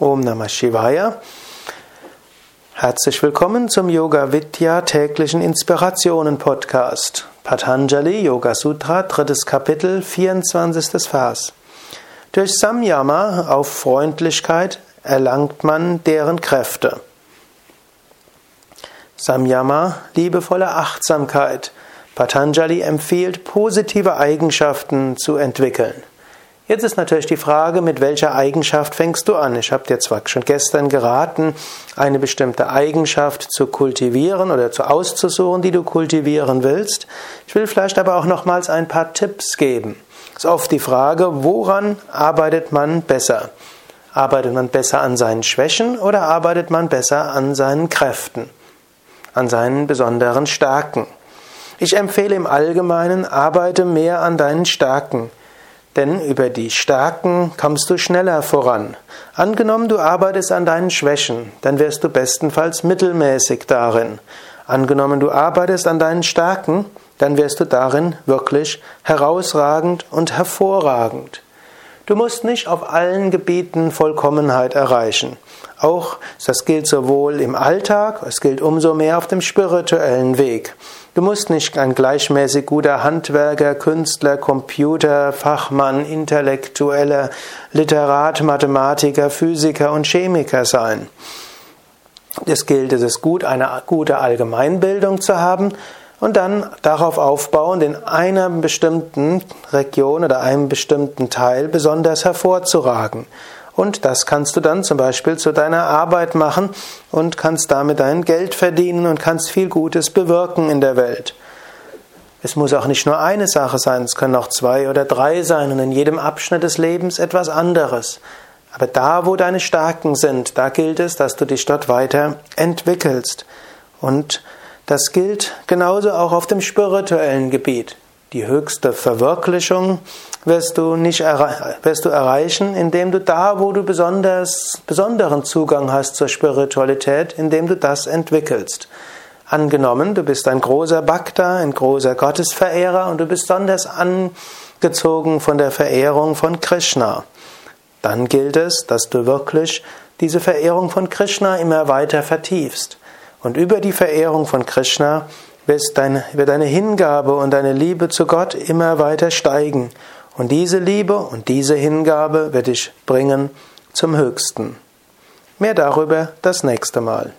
Om Namah Shivaya. Herzlich willkommen zum Yoga Vidya täglichen Inspirationen Podcast. Patanjali Yoga Sutra, drittes Kapitel, 24. Vers. Durch Samyama auf Freundlichkeit erlangt man deren Kräfte. Samyama, liebevolle Achtsamkeit. Patanjali empfiehlt, positive Eigenschaften zu entwickeln. Jetzt ist natürlich die Frage, mit welcher Eigenschaft fängst du an? Ich habe dir zwar schon gestern geraten, eine bestimmte Eigenschaft zu kultivieren oder zu auszusuchen, die du kultivieren willst. Ich will vielleicht aber auch nochmals ein paar Tipps geben. Es ist oft die Frage, woran arbeitet man besser? Arbeitet man besser an seinen Schwächen oder arbeitet man besser an seinen Kräften, an seinen besonderen Stärken? Ich empfehle im Allgemeinen, arbeite mehr an deinen Stärken. Denn über die Stärken kommst du schneller voran. Angenommen, du arbeitest an deinen Schwächen, dann wirst du bestenfalls mittelmäßig darin. Angenommen, du arbeitest an deinen Stärken, dann wirst du darin wirklich herausragend und hervorragend. Du musst nicht auf allen Gebieten Vollkommenheit erreichen. Auch das gilt sowohl im Alltag, es gilt umso mehr auf dem spirituellen Weg. Du musst nicht ein gleichmäßig guter Handwerker, Künstler, Computer, Fachmann, Intellektueller, Literat, Mathematiker, Physiker und Chemiker sein. Es gilt, es ist gut, eine gute Allgemeinbildung zu haben und dann darauf aufbauend in einer bestimmten Region oder einem bestimmten Teil besonders hervorzuragen. Und das kannst du dann zum Beispiel zu deiner Arbeit machen und kannst damit dein Geld verdienen und kannst viel Gutes bewirken in der Welt. Es muss auch nicht nur eine Sache sein, es können auch zwei oder drei sein und in jedem Abschnitt des Lebens etwas anderes. Aber da, wo deine Stärken sind, da gilt es, dass du dich dort weiter entwickelst. Und das gilt genauso auch auf dem spirituellen Gebiet. Die höchste Verwirklichung wirst du nicht wirst du erreichen, indem du da, wo du besonders, besonderen Zugang hast zur Spiritualität, indem du das entwickelst. Angenommen, du bist ein großer Bhakta, ein großer Gottesverehrer und du bist besonders angezogen von der Verehrung von Krishna. Dann gilt es, dass du wirklich diese Verehrung von Krishna immer weiter vertiefst. Und über die Verehrung von Krishna wird deine Hingabe und deine Liebe zu Gott immer weiter steigen. Und diese Liebe und diese Hingabe wird dich bringen zum Höchsten. Mehr darüber das nächste Mal.